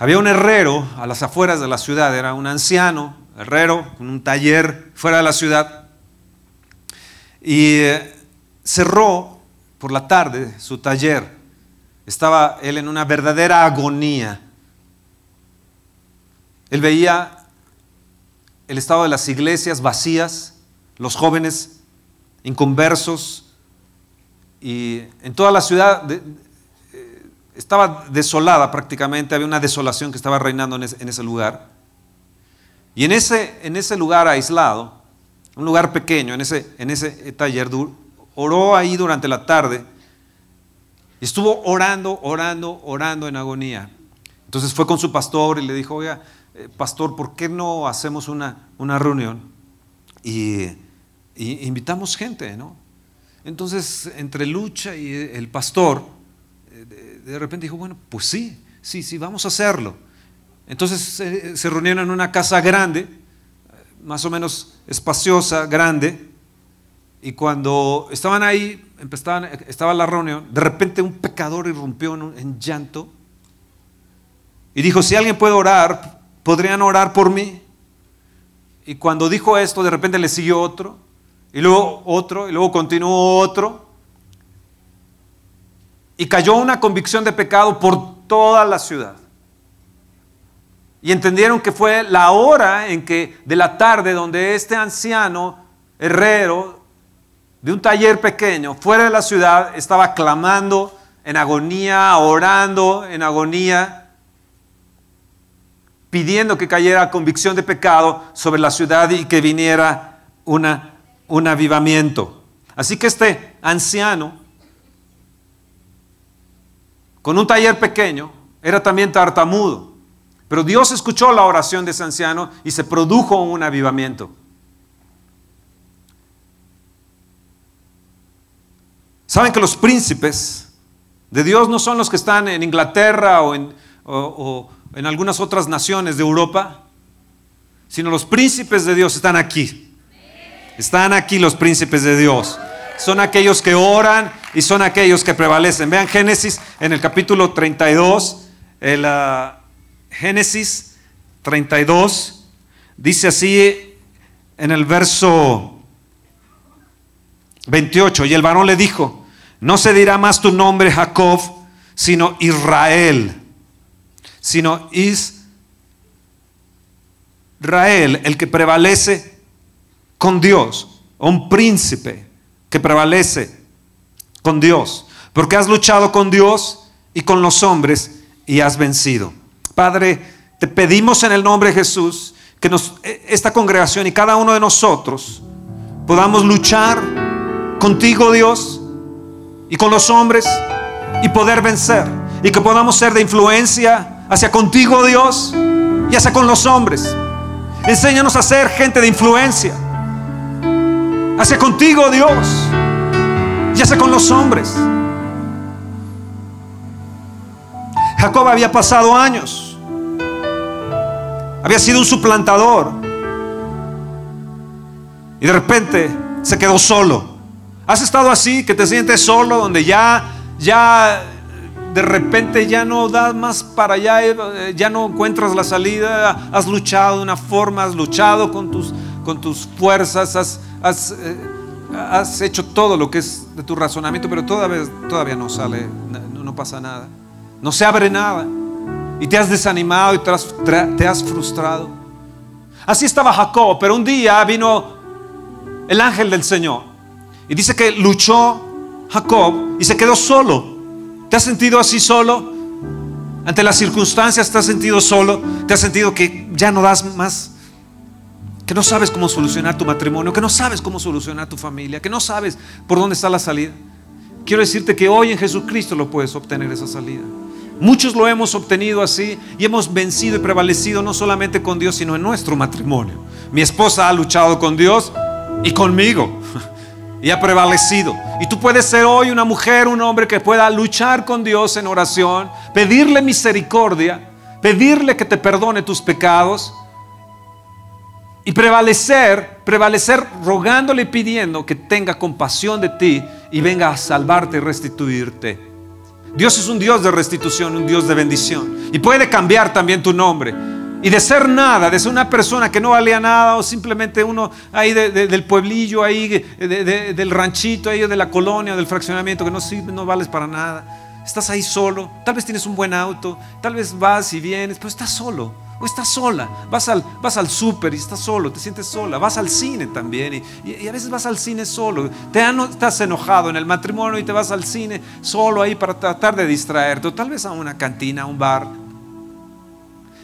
Había un herrero a las afueras de la ciudad, era un anciano, herrero, con un taller fuera de la ciudad. Y eh, cerró por la tarde su taller. Estaba él en una verdadera agonía. Él veía el estado de las iglesias vacías, los jóvenes inconversos, y en toda la ciudad estaba desolada prácticamente, había una desolación que estaba reinando en ese, lugar. Y en ese, en ese lugar aislado, un lugar pequeño, en ese, en ese taller, oró ahí durante la tarde y estuvo orando, orando, orando en agonía. Entonces fue con su pastor y le dijo, oiga, eh, pastor, ¿por qué no hacemos una, una reunión? Y, y invitamos gente, ¿no? Entonces, entre Lucha y el pastor, eh, de repente dijo, bueno, pues sí, sí, sí, vamos a hacerlo. Entonces se, reunieron en una casa grande, más o menos espaciosa, grande, y cuando estaban ahí, empezaban, estaba la reunión, de repente un pecador irrumpió en, en llanto y dijo, si alguien puede orar, ¿podrían orar por mí? Y cuando dijo esto, de repente le siguió otro, y luego otro, y luego continuó otro. Y cayó una convicción de pecado por toda la ciudad. Y entendieron que fue la hora en que de la tarde donde este anciano herrero de un taller pequeño fuera de la ciudad estaba clamando en agonía, orando en agonía, pidiendo que cayera convicción de pecado sobre la ciudad y que viniera una un avivamiento. Así que este anciano, con un taller pequeño, era también tartamudo. Pero Dios escuchó la oración de ese anciano y se produjo un avivamiento. Saben que los príncipes de Dios no son los que están en Inglaterra o en, o en algunas otras naciones de Europa, sino los príncipes de Dios están aquí. Están aquí los príncipes de Dios. Son aquellos que oran y son aquellos que prevalecen. Vean Génesis en el capítulo 32, el ah, Génesis 32, dice así en el verso 28, y el varón le dijo, no se dirá más tu nombre Jacob, sino Israel, sino Israel, el que prevalece con Dios, un príncipe que prevalece con Dios, porque has luchado con Dios y con los hombres y has vencido. Padre, te pedimos en el nombre de Jesús que e, esta congregación y cada uno de nosotros podamos luchar contigo, Dios, y con los hombres y poder vencer. Y que podamos ser de influencia hacia contigo, Dios, y hacia con los hombres. Enséñanos a ser gente de influencia hacia contigo, Dios, con los hombres. Jacob había pasado años, había sido un suplantador, y de repente se quedó solo. ¿Has estado así, que te sientes solo, donde ya, ya de repente ya no das más para allá, eh, ya no encuentras la salida, has luchado de una forma, has luchado con tus, con tus fuerzas, has, eh, has, hecho todo lo que es de tu razonamiento, pero todavía, no sale, no, pasa nada. No se abre nada. Y te has desanimado y te has, te has frustrado. Así estaba Jacob, pero un día vino el ángel del Señor. Y dice que luchó Jacob y se quedó solo. ¿Te has sentido así solo? Ante las circunstancias te has sentido solo, te has sentido que ya no das más que no sabes cómo solucionar tu matrimonio, que no sabes cómo solucionar tu familia, que no sabes por dónde está la salida. Quiero decirte que hoy en Jesucristo lo puedes obtener esa salida. Muchos lo hemos obtenido así y hemos vencido y prevalecido no solamente con Dios, sino en nuestro matrimonio. Mi esposa ha luchado con Dios y conmigo y ha prevalecido. Y tú puedes ser hoy una mujer, un hombre que pueda luchar con Dios en oración, pedirle misericordia, pedirle que te perdone tus pecados y prevalecer, prevalecer rogándole y pidiendo que tenga compasión de ti y venga a salvarte y restituirte. Dios es un Dios de restitución, un Dios de bendición. Y puede cambiar también tu nombre. Y de ser nada, de ser una persona que no valía nada o simplemente uno ahí del pueblillo, ahí del ranchito, ahí de la colonia, del fraccionamiento, que no sirve, no vales para nada. Estás ahí solo, tal vez tienes un buen auto, tal vez vas y vienes, pero estás solo. O estás sola, vas al, vas al súper y estás solo, te sientes sola, vas al cine también y, a veces vas al cine solo, te estás enojado en el matrimonio y te vas al cine solo ahí para tratar de distraerte, o tal vez a una cantina, a un bar,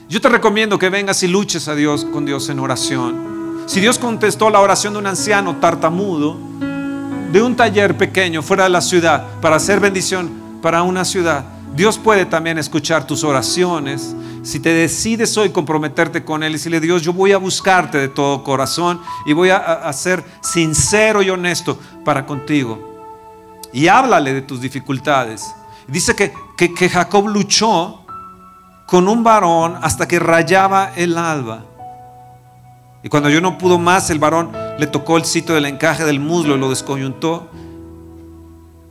yo te recomiendo que vengas y luches a Dios con Dios en oración. Si Dios contestó la oración de un anciano tartamudo, de un taller pequeño fuera de la ciudad, para hacer bendición para una ciudad, Dios puede también escuchar tus oraciones. Si te decides hoy comprometerte con Él y decirle, Dios, yo voy a buscarte de todo corazón y voy a, ser sincero y honesto para contigo. Y háblale de tus dificultades. Dice que, que Jacob luchó con un varón hasta que rayaba el alba. Y cuando yo no pudo más, el varón le tocó el sitio del encaje del muslo y lo descoyuntó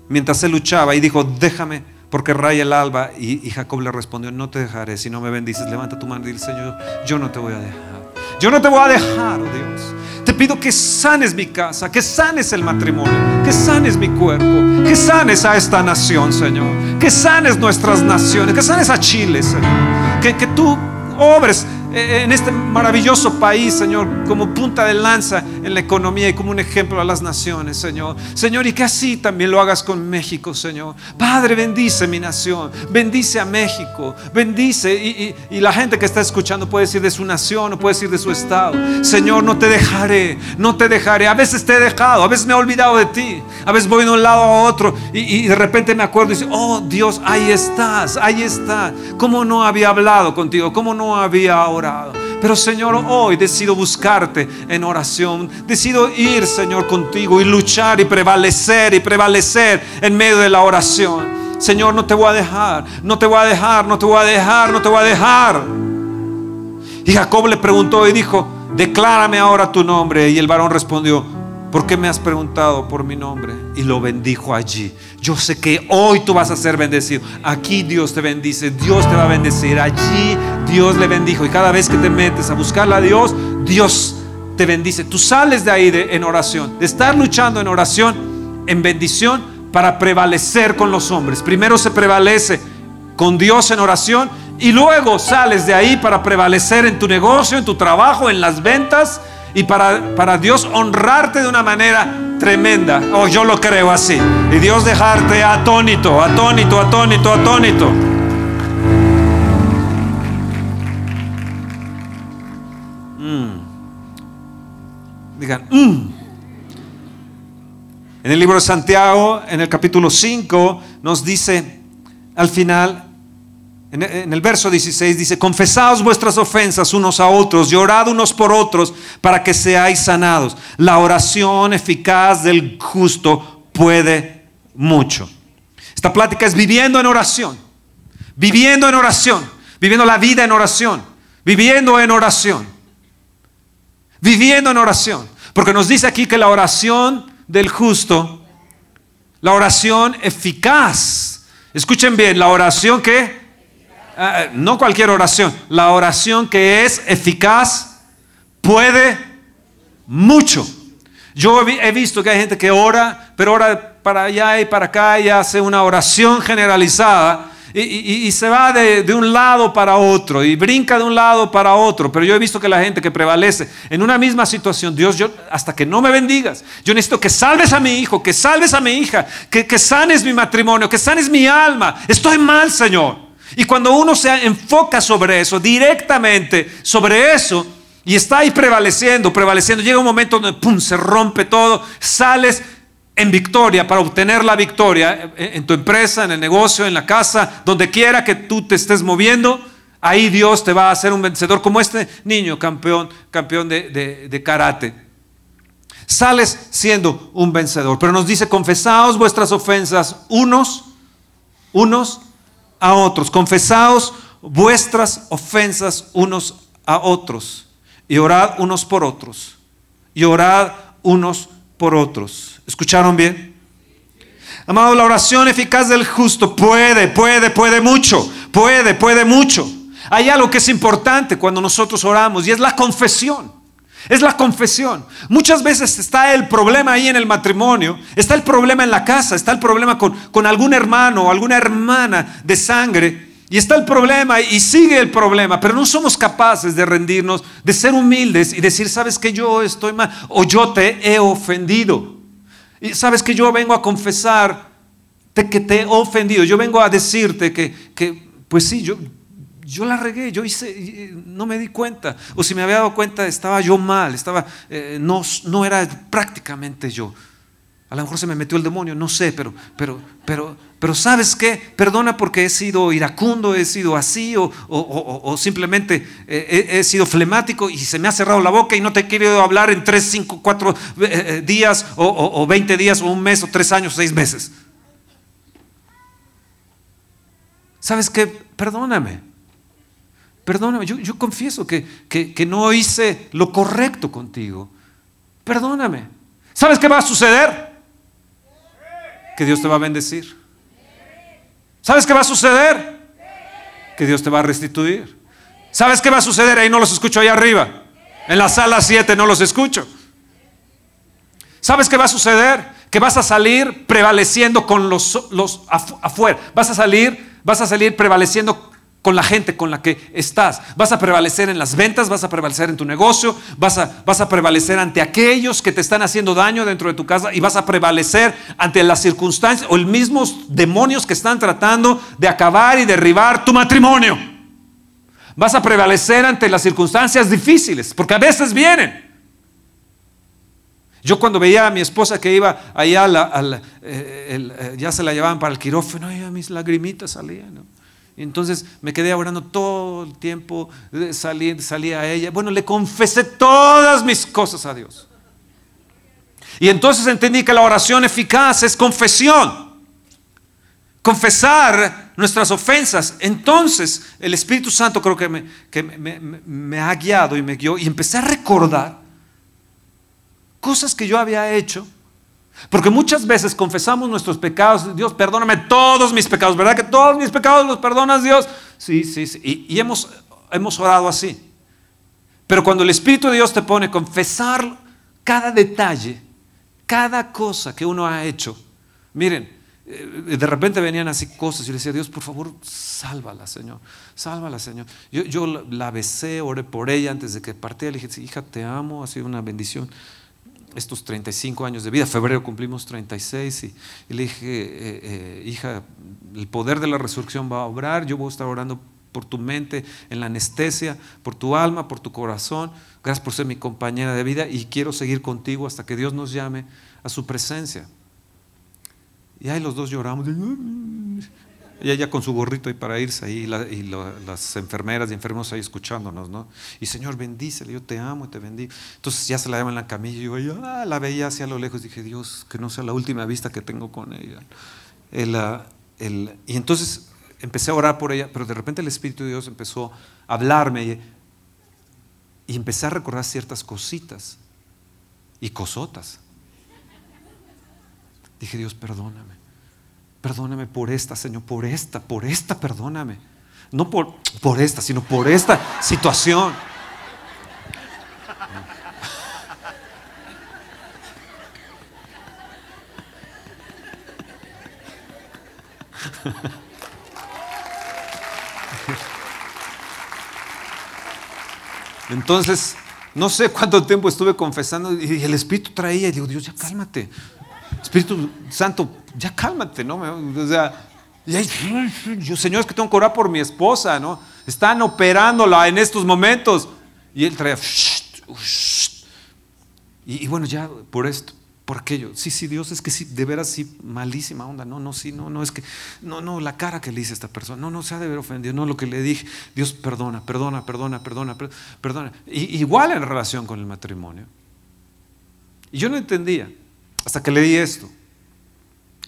mientras él luchaba y dijo, déjame porque raya el alba. Y, Jacob le respondió, no te dejaré si no me bendices. Levanta tu mano y dile, Señor, yo no te voy a dejar. Yo no te voy a dejar, oh Dios. Te pido que sanes mi casa, que sanes el matrimonio, que sanes mi cuerpo, que sanes a esta nación, Señor. Que sanes nuestras naciones, que sanes a Chile, Señor. Que, que tú obres en este maravilloso país, Señor, como punta de lanza en la economía y como un ejemplo a las naciones, Señor. Señor, y que así también lo hagas con México, Señor. Padre, bendice mi nación, bendice a México, bendice. Y, la gente que está escuchando puede decir de su nación o puede decir de su estado. Señor, no te dejaré, no te dejaré. A veces te he dejado, a veces me he olvidado de ti, a veces voy de un lado a otro y, y de repente me acuerdo y digo, oh Dios, ahí estás, ahí estás. ¿Cómo no había hablado contigo? ¿Cómo no había orado? Pero Señor, hoy decido buscarte en oración. Decido ir, Señor, contigo y luchar y prevalecer y prevalecer en medio de la oración. Señor, no te voy a dejar, no te voy a dejar, no te voy a dejar, no te voy a dejar. Y Jacob le preguntó y dijo, declárame ahora tu nombre. Y el varón respondió, ¿por qué me has preguntado por mi nombre? Y lo bendijo allí. Yo sé que hoy tú vas a ser bendecido. Aquí Dios te bendice, Dios te va a bendecir. Allí Dios le bendijo. Y cada vez que te metes a buscarle a Dios, Dios te bendice. Tú sales de ahí en oración, de estar luchando en oración, en bendición, para prevalecer con los hombres. Primero se prevalece con Dios en oración y luego sales de ahí para prevalecer en tu negocio, en tu trabajo, en las ventas y para, para Dios honrarte de una manera tremenda. Oh, yo lo creo así. Y Dios dejarte atónito, atónito, atónito, atónito. Mm. Digan, mm. En el libro de Santiago, en el capítulo 5, nos dice al final, en el verso 16 dice, confesaos vuestras ofensas unos a otros, llorad unos por otros para que seáis sanados. La oración eficaz del justo puede mucho. Esta plática es viviendo en oración, viviendo en oración, viviendo la vida en oración, viviendo en oración, viviendo en oración. Porque nos dice aquí que la oración del justo, la oración eficaz, escuchen bien, la oración que Ah, no cualquier oración, la oración que es eficaz puede mucho. Yo he visto que hay gente que ora, pero ora para allá y para acá y hace una oración generalizada y, se va de, un lado para otro y brinca de un lado para otro. Pero yo he visto que la gente que prevalece en una misma situación, Dios, yo, hasta que no me bendigas, yo necesito que salves a mi hijo, que salves a mi hija, que, que sanes mi matrimonio, que sanes mi alma. Estoy mal, Señor. Y cuando uno se enfoca sobre eso, directamente sobre eso, y está ahí prevaleciendo, prevaleciendo, llega un momento donde ¡pum! se rompe todo, sales en victoria para obtener la victoria en tu empresa, en el negocio, en la casa, donde quiera que tú te estés moviendo, ahí Dios te va a hacer un vencedor como este niño campeón, campeón de, de karate. Sales siendo un vencedor, pero nos dice, confesaos vuestras ofensas unos, unos a otros. Confesaos vuestras ofensas unos a otros. Y orad unos por otros. Y orad unos por otros. ¿Escucharon bien? Amado, la oración eficaz del justo puede, puede, puede mucho, puede, puede mucho. Hay algo que es importante cuando nosotros oramos y es la confesión. Es la confesión. Muchas veces está el problema ahí en el matrimonio, está el problema en la casa, está el problema con, con algún hermano o alguna hermana de sangre y está el problema y sigue el problema, pero no somos capaces de rendirnos, de ser humildes y decir, sabes que yo estoy mal o yo te he ofendido. Y sabes que yo vengo a confesar que te he ofendido. Yo vengo a decirte que, que pues sí, yo, yo la regué, yo hice, no me di cuenta. O si me había dado cuenta, estaba yo mal, estaba, eh, no, no era prácticamente yo. A lo mejor se me metió el demonio, no sé, pero, pero, pero, pero ¿sabes qué? Perdona porque he sido iracundo, he sido así, o, simplemente eh, he, sido flemático y se me ha cerrado la boca y no te he querido hablar en tres, cinco, cuatro eh, eh, días, o, veinte días, o un mes, o tres años, seis meses. ¿Sabes qué? Perdóname. Perdóname. Yo, confieso que, que no hice lo correcto contigo. Perdóname. ¿Sabes qué va a suceder? que Dios te va a bendecir. ¿Sabes qué va a suceder? Que Dios te va a restituir. ¿Sabes qué va a suceder? Ahí no los escucho ahí arriba. En la sala 7 no los escucho. ¿Sabes qué va a suceder? Que vas a salir prevaleciendo con los, los afuera. Vas a salir, vas a salir prevaleciendo con la gente con la que estás. Vas a prevalecer en las ventas, vas a prevalecer en tu negocio, vas a, vas a prevalecer ante aquellos que te están haciendo daño dentro de tu casa y vas a prevalecer ante las circunstancias o los mismos demonios que están tratando de acabar y derribar tu matrimonio. Vas a prevalecer ante las circunstancias difíciles, porque a veces vienen. Yo cuando veía a mi esposa que iba allá, eh, eh, ya se la llevaban para el quirófano, y mis lagrimitas salían. Entonces me quedé orando todo el tiempo, eh, salí, a ella. Bueno, le confesé todas mis cosas a Dios. Y entonces entendí que la oración eficaz es confesión. Confesar nuestras ofensas. Entonces el Espíritu Santo creo que me, que me, me ha guiado y me guió. Y empecé a recordar cosas que yo había hecho porque muchas veces confesamos nuestros pecados, Dios, perdóname todos mis pecados, ¿verdad que todos mis pecados los perdonas Dios? Sí, sí, sí. Y, hemos, hemos orado así. Pero cuando el Espíritu de Dios te pone a confesar cada detalle, cada cosa que uno ha hecho, miren, eh, de repente venían así cosas y le decía, Dios, por favor, sálvala, Señor, sálvala, Señor. Yo, yo la besé, oré por ella antes de que partiera, le dije, hija, te amo, ha sido una bendición estos 35 años de vida. Febrero cumplimos 36 y, le dije, eh, eh, hija, el poder de la resurrección va a obrar, yo voy a estar orando por tu mente, en la anestesia, por tu alma, por tu corazón. Gracias por ser mi compañera de vida y quiero seguir contigo hasta que Dios nos llame a su presencia. Y ahí los dos lloramos. Ella con su gorrito ahí para irse ahí, y, las enfermeras y enfermos ahí escuchándonos, ¿no? Y Señor, bendícele, yo te amo y te bendigo. Entonces ya se la llevan en la camilla y yo ah, la veía hacia lo lejos. Dije, Dios, que no sea la última vista que tengo con ella. Ah, y entonces empecé a orar por ella, pero de repente el Espíritu de Dios empezó a hablarme y, y empecé a recordar ciertas cositas y cosotas. Dije, Dios, perdóname. Perdóname por esta, Señor, por esta, por esta, perdóname. No por, por esta, sino por esta situación. Entonces, no sé cuánto tiempo estuve confesando y el Espíritu traía y digo, Dios, ya cálmate. Espíritu Santo, ya cálmate, ¿no? O sea, yo, Señor, es que tengo que orar por mi esposa, ¿no? Están operándola en estos momentos. Y él traía, y, bueno, ya por esto, por aquello. Sí, sí, Dios, es que sí, de veras sí, malísima onda. No, no, sí, no, no, es que, no, no, la cara que le hice a esta persona. No, no se ha de ver ofendido. No, lo que le dije. Dios, perdona, perdona, perdona, perdona, perdona. igual en relación con el matrimonio. Y yo no entendía. Hasta que leí esto.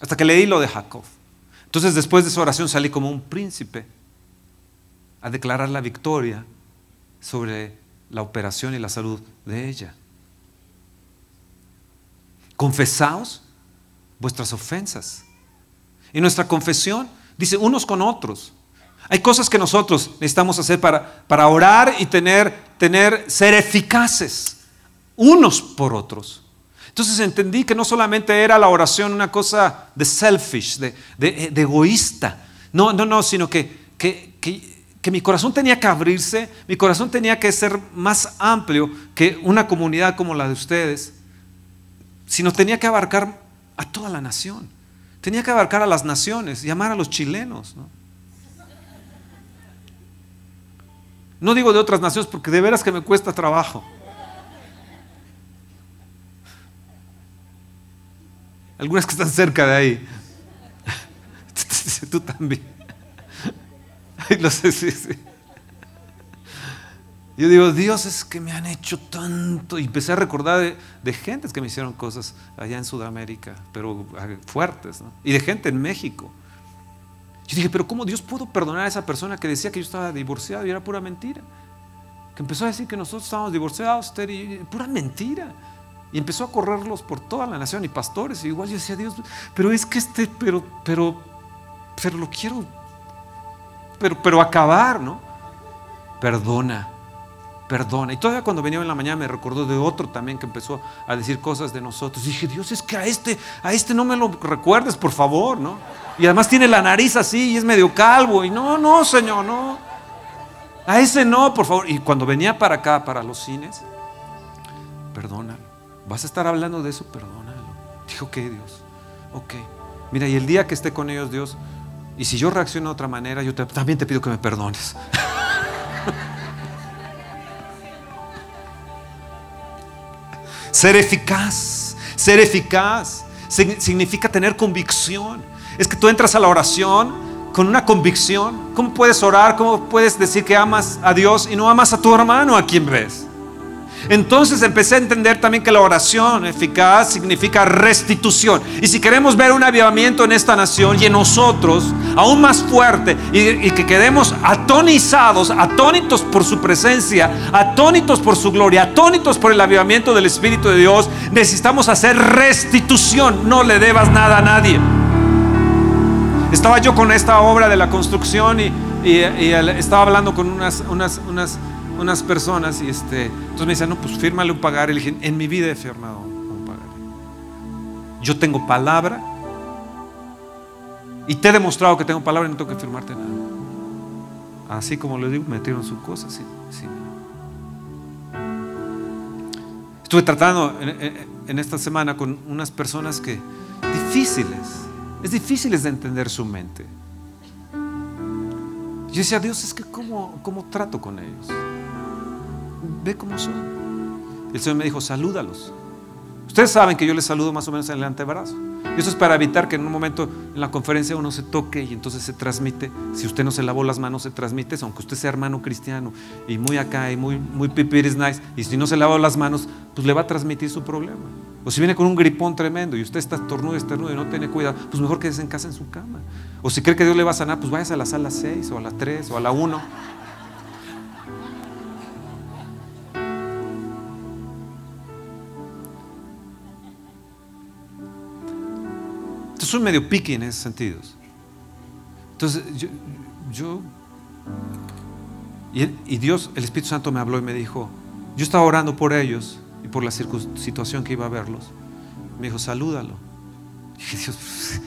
Hasta que leí lo de Jacob. Entonces después de esa oración salí como un príncipe a declarar la victoria sobre la operación y la salud de ella. Confesaos vuestras ofensas Y nuestra confesión dice unos con otros. Hay cosas que nosotros necesitamos hacer para, para orar y tener, tener, ser eficaces unos por otros. Entonces entendí que no solamente era la oración una cosa de selfish, de, de, egoísta. No, no, no, sino que, que, que, mi corazón tenía que abrirse, mi corazón tenía que ser más amplio que una comunidad como la de ustedes, sino tenía que abarcar a toda la nación. Tenía que abarcar a las naciones, llamar a los chilenos. ¿no? No digo de otras naciones porque de veras que me cuesta trabajo. Algunas que están cerca de ahí. Tú también. Yo digo, Dios es que me han hecho tanto. Y empecé a recordar de, de gentes que me hicieron cosas allá en Sudamérica, pero ah, fuertes, Y de gente en México. Yo dije, pero ¿cómo Dios pudo perdonar a esa persona que decía que yo estaba divorciado y era pura mentira? Que empezó a decir que nosotros estábamos divorciados, pura mentira. Y empezó a correrlos por toda la nación y pastores. Y igual yo decía, Dios, pero es que este, pero, pero, pero lo quiero, pero, pero acabar, ¿no? Perdona, perdona. Y todavía cuando venía en la mañana me recordó de otro también que empezó a decir cosas de nosotros. Y dije, Dios, es que a este, a este no me lo recuerdes, por favor, ¿no? Y además tiene la nariz así y es medio calvo. Y no, no, Señor, no. A ese no, por favor. Y cuando venía para acá, para los cines, perdónalo. Vas a estar hablando de eso, perdónalo. Dijo, ok, Dios. Ok. Mira, y el día que esté con ellos, Dios, y si yo reacciono de otra manera, yo también te pido que me perdones. ser eficaz, ser eficaz significa tener convicción es que tú entras a la oración con una convicción. ¿Cómo puedes orar? ¿Cómo puedes decir que amas a Dios y no amas a tu hermano a quien ves? Entonces empecé a entender también que la oración eficaz significa restitución. Y si queremos ver un avivamiento en esta nación y en nosotros, aún más fuerte, y, que quedemos atonizados, atónitos por su presencia, atónitos por su gloria, atónitos por el avivamiento del Espíritu de Dios, necesitamos hacer restitución. No le debas nada a nadie. Estaba yo con esta obra de la construcción y, estaba hablando con unas, unas, unas, unas personas y este, entonces me decían, no, pues fírmale un pagar. Y le dije, en mi vida he firmado un pagar. Yo tengo palabra y te he demostrado que tengo palabra y no tengo que firmarte nada. Así como le digo, metieron su cosa. Sí, Estuve tratando en esta semana con unas personas que difíciles es difícil de entender su mente. Yo decía, Dios, es que ¿cómo, cómo trato con ellos? Ve cómo son. El Señor me dijo, salúdalos. Ustedes saben que yo les saludo más o menos en el antebrazo. Y eso es para evitar que en un momento en la conferencia uno se toque y entonces se transmite. Si usted no se lavó las manos, se transmite aunque usted sea hermano cristiano y muy acá y muy, muy pipiris nice. Y si no se lavó las manos, pues le va a transmitir su problema. O si viene con un gripón tremendo y usted está estornudo, estornudo y no tiene cuidado, pues mejor quédese en casa en su cama. O si cree que Dios le va a sanar, pues váyase a la sala 6 o a la 3 o a la 1. Entonces soy medio piqui en esos sentidos. Entonces yo, y, Dios, el Espíritu Santo me habló y me dijo, yo estaba orando por ellos y por la situación que iba a verlos, me dijo, salúdalo. Y dije, Dios,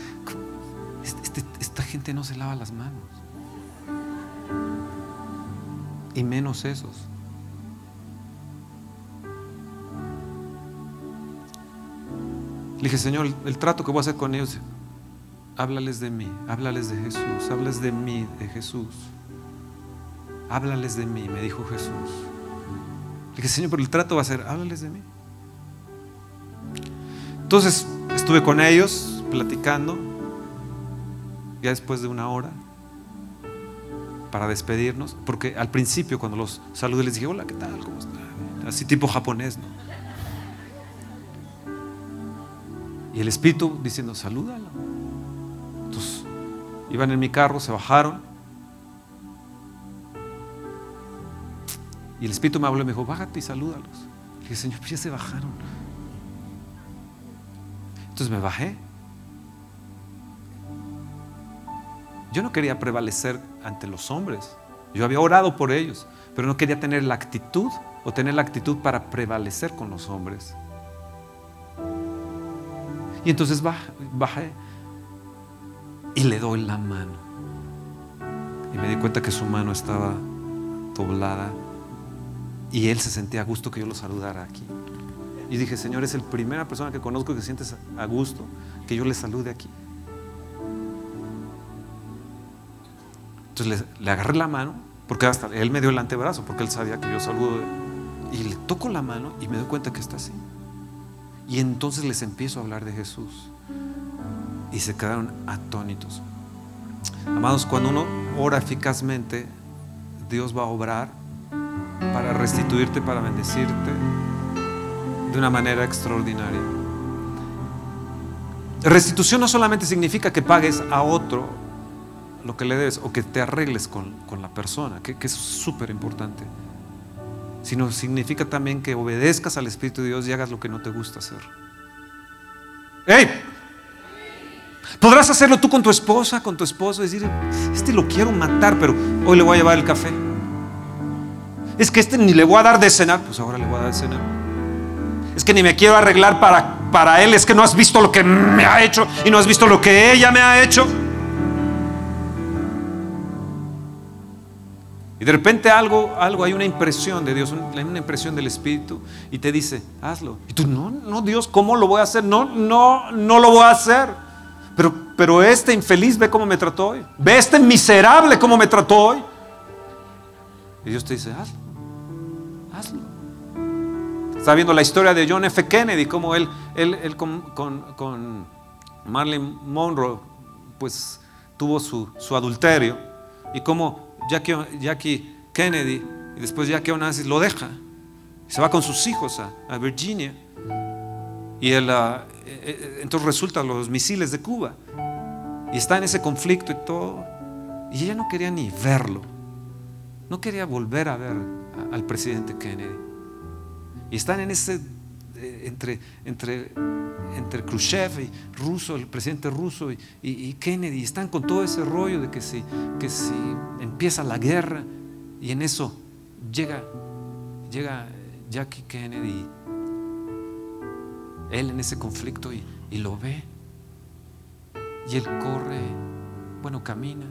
este, este, esta gente no se lava las manos. Y menos esos. Le dije, Señor, el trato que voy a hacer con ellos, háblales de mí, háblales de Jesús, háblales de mí, de Jesús. Háblales de mí, me dijo Jesús dije, Señor, pero el trato va a ser, háblales de mí. Entonces estuve con ellos platicando, ya después de una hora, para despedirnos, porque al principio cuando los saludé les dije, hola, ¿qué tal? ¿Cómo están? Así tipo japonés, ¿no? Y el espíritu diciendo, salúdalo. Entonces, iban en mi carro, se bajaron Y el Espíritu me habló y me dijo, bájate y salúdalos. Le dije, Señor, pues ya se bajaron. Entonces me bajé. Yo no quería prevalecer ante los hombres. Yo había orado por ellos, pero no quería tener la actitud o tener la actitud para prevalecer con los hombres. Y entonces bajé y le doy la mano. Y me di cuenta que su mano estaba doblada y él se sentía a gusto que yo lo saludara aquí. Y dije, Señor, es la primera persona que conozco que sientes a gusto que yo le salude aquí. Entonces le, agarré la mano, porque hasta él me dio el antebrazo, porque él sabía que yo saludo. Y le toco la mano y me doy cuenta que está así. Y entonces les empiezo a hablar de Jesús. Y se quedaron atónitos. Amados, cuando uno ora eficazmente, Dios va a obrar para restituirte, para bendecirte de una manera extraordinaria. Restitución no solamente significa que pagues a otro lo que le debes o que te arregles con, la persona, que, que es súper importante, sino significa también que obedezcas al Espíritu de Dios y hagas lo que no te gusta hacer. ¡Ey! Podrás hacerlo tú con tu esposa, con tu esposo, decir, este lo quiero matar, pero hoy le voy a llevar el café. Es que este ni le voy a dar de cenar, pues ahora le voy a dar de cenar. Es que ni me quiero arreglar para, para él, es que no has visto lo que me ha hecho y no has visto lo que ella me ha hecho. Y de repente algo, algo, hay una impresión de Dios, una impresión del Espíritu y te dice, hazlo. Y tú, no, no, Dios, ¿cómo lo voy a hacer? No, no, no lo voy a hacer. Pero, pero este infeliz ve cómo me trató hoy. Ve este miserable cómo me trató hoy. Y Dios te dice, hazlo, hazlo. Está viendo la historia de John F. Kennedy, cómo él, él, con, con, Marilyn Monroe, pues tuvo su, su adulterio y cómo Jackie, Kennedy y después Jackie Onassis lo deja. Se va con sus hijos a, Virginia. Y ah, eh, eh, entonces resultan los misiles de Cuba. Y está en ese conflicto y todo. Y ella no quería ni verlo. No quería volver a ver al presidente Kennedy. Y están en ese, eh, entre, entre, entre Khrushchev y ruso, el presidente ruso y, Kennedy. están con todo ese rollo de que si, que si empieza la guerra y en eso llega, llega Jackie Kennedy, él en ese conflicto y, lo ve. Y él corre, bueno, camina,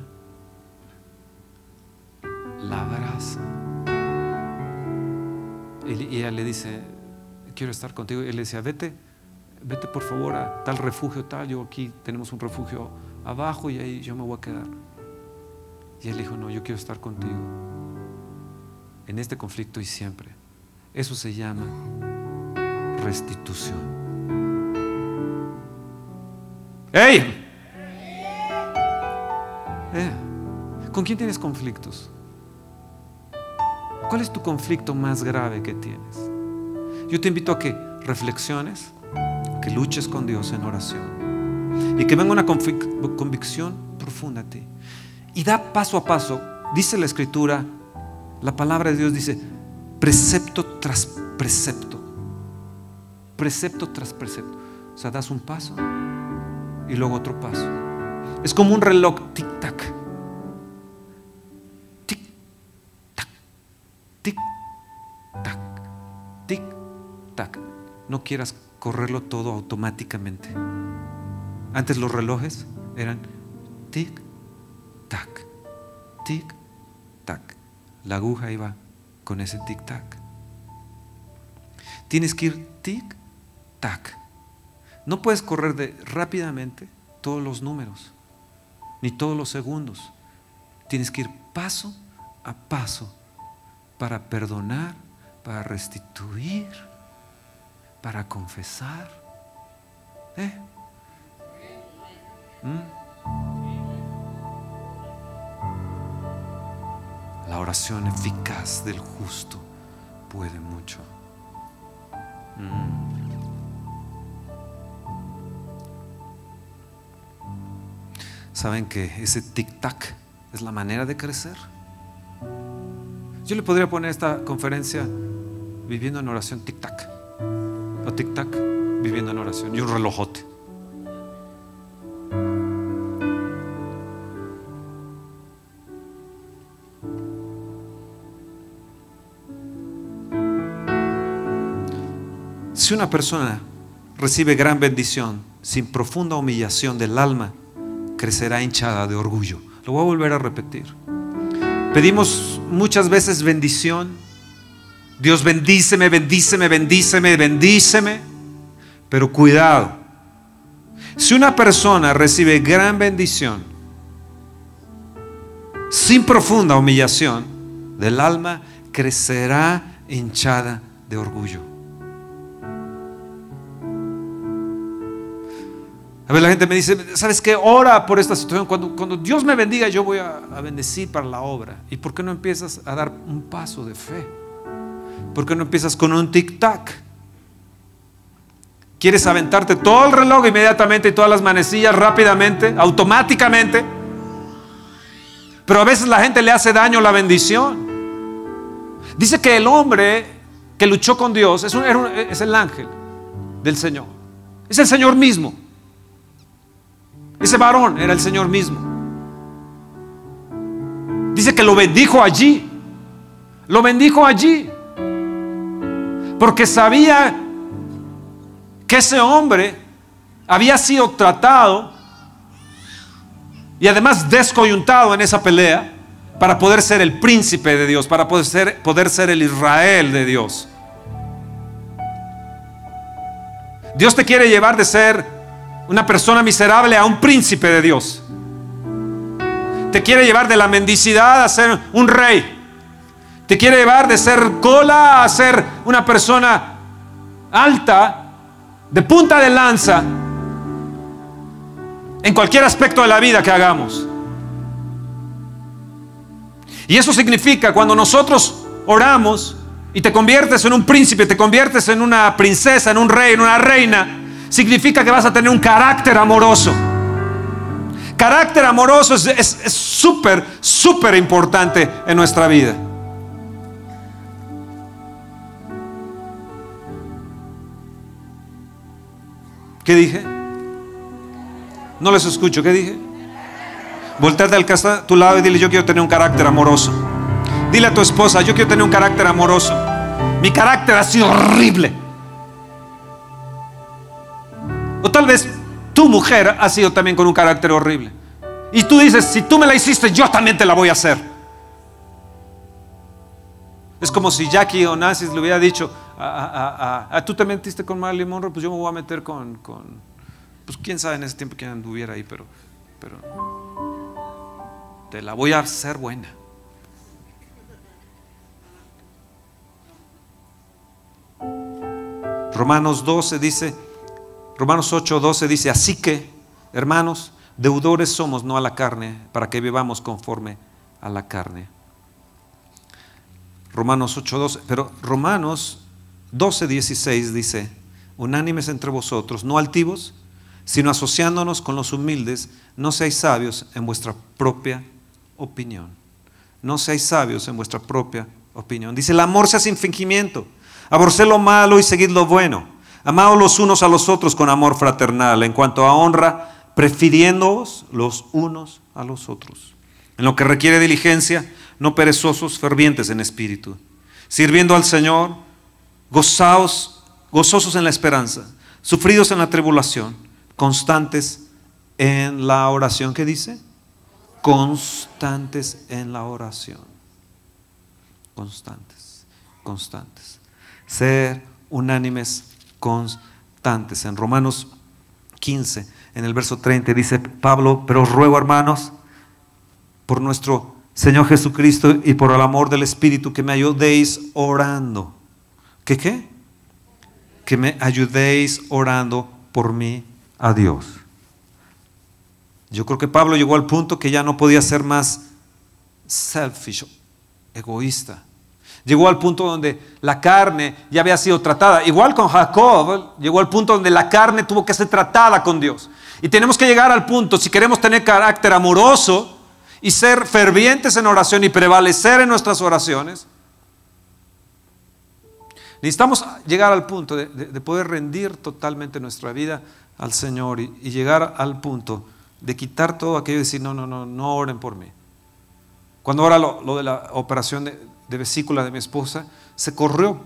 la abraza. Y ella le dice, quiero estar contigo. Y él decía, vete, vete por favor a tal refugio, tal, yo aquí tenemos un refugio abajo y ahí yo me voy a quedar. Y él dijo, no, yo quiero estar contigo en este conflicto y siempre. Eso se llama restitución. ¡Ey! Eh, ¿Con quién tienes conflictos? ¿Cuál es tu conflicto más grave que tienes? Yo te invito a que reflexiones, que luches con Dios en oración y que venga una convicción profunda a ti. Y da paso a paso, dice la escritura, la palabra de Dios dice, precepto tras precepto, precepto tras precepto. O sea, das un paso y luego otro paso. Es como un reloj, tic-tac. Tic-tac. No quieras correrlo todo automáticamente. Antes los relojes eran tic, tac, tic, tac. La aguja iba con ese tic, tac. Tienes que ir tic, tac. No puedes correr rápidamente todos los números, ni todos los segundos. Tienes que ir paso a paso para perdonar, para restituir para confesar. ¿Eh? ¿Mm? La oración eficaz del justo puede mucho. ¿Mm? ¿Saben que ese tic-tac es la manera de crecer? Yo le podría poner esta conferencia viviendo en oración tic-tac tic-tac, viviendo en oración. Y un relojote. Si una persona recibe gran bendición sin profunda humillación del alma, crecerá hinchada de orgullo. Lo voy a volver a repetir. Pedimos muchas veces bendición Dios bendíceme, bendíceme, bendíceme, bendíceme. Pero cuidado. Si una persona recibe gran bendición sin profunda humillación del alma, crecerá hinchada de orgullo. A ver, la gente me dice, ¿sabes qué? Ora por esta situación. Cuando, Dios me bendiga, yo voy a, bendecir para la obra. ¿Y por qué no empiezas a dar un paso de fe? ¿Por qué no empiezas con un tic-tac? ¿Quieres aventarte todo el reloj inmediatamente y todas las manecillas rápidamente, automáticamente? Pero a veces la gente le hace daño la bendición. Dice que el hombre que luchó con Dios es, es el ángel del Señor. Es el Señor mismo. Ese varón era el Señor mismo. Dice que lo bendijo allí. Lo bendijo allí. Porque sabía que ese hombre había sido tratado y además descoyuntado en esa pelea para poder ser el príncipe de Dios, para poder ser, poder ser el Israel de Dios. Dios te quiere llevar de ser una persona miserable a un príncipe de Dios. Te quiere llevar de la mendicidad a ser un rey. Te quiere llevar de ser cola a ser una persona alta, de punta de lanza, en cualquier aspecto de la vida que hagamos. Y eso significa cuando nosotros oramos y te conviertes en un príncipe, te conviertes en una princesa, en un rey, en una reina, significa que vas a tener un carácter amoroso. Carácter amoroso es súper, súper importante en nuestra vida. ¿Qué dije? No les escucho. ¿Qué dije? Volteate al que está a tu lado y dile, yo quiero tener un carácter amoroso. Dile a tu esposa, yo quiero tener un carácter amoroso. Mi carácter ha sido horrible. O tal vez tu mujer ha sido también con un carácter horrible. Y tú dices, si tú me la hiciste, yo también te la voy a hacer. Es como si Jackie Onassis le hubiera dicho, a, tú te metiste con Marilyn Monroe, pues yo me voy a meter con, con, pues quién sabe en ese tiempo quién anduviera ahí, pero, pero te la voy a hacer buena. Romanos 12 dice, Romanos 8, 12 dice, así que, hermanos, deudores somos no a la carne, para que vivamos conforme a la carne. Romanos 8, 12, pero Romanos 12, 16 dice, unánimes entre vosotros, no altivos, sino asociándonos con los humildes, no seáis sabios en vuestra propia opinión. No seáis sabios en vuestra propia opinión. Dice, el amor sea sin fingimiento, aborreced lo malo y seguid lo bueno Amados los unos a los otros con amor fraternal, en cuanto a honra, prefiriéndoos los unos a los otros. En lo que requiere diligencia, no perezosos, fervientes en espíritu. Sirviendo al Señor, gozaos, gozosos en la esperanza, sufridos en la tribulación, constantes en la oración. ¿Qué dice? Constantes en la oración. Constantes, constantes. Ser unánimes constantes. En Romanos 15, en el verso 30, dice Pablo, pero os ruego hermanos, por nuestro Señor Jesucristo y por el amor del Espíritu, que me ayudéis orando. ¿Qué qué? Que me ayudéis orando por mí a Dios. Yo creo que Pablo llegó al punto que ya no podía ser más selfish, egoísta. Llegó al punto donde la carne ya había sido tratada. Igual con Jacob, llegó al punto donde la carne tuvo que ser tratada con Dios. Y tenemos que llegar al punto, si queremos tener carácter amoroso y ser fervientes en oración y prevalecer en nuestras oraciones, necesitamos llegar al punto de, poder rendir totalmente nuestra vida al Señor y, llegar al punto de quitar todo aquello y decir, no, no, no, no oren por mí. Cuando ahora lo de la operación de, vesícula de mi esposa, se corrió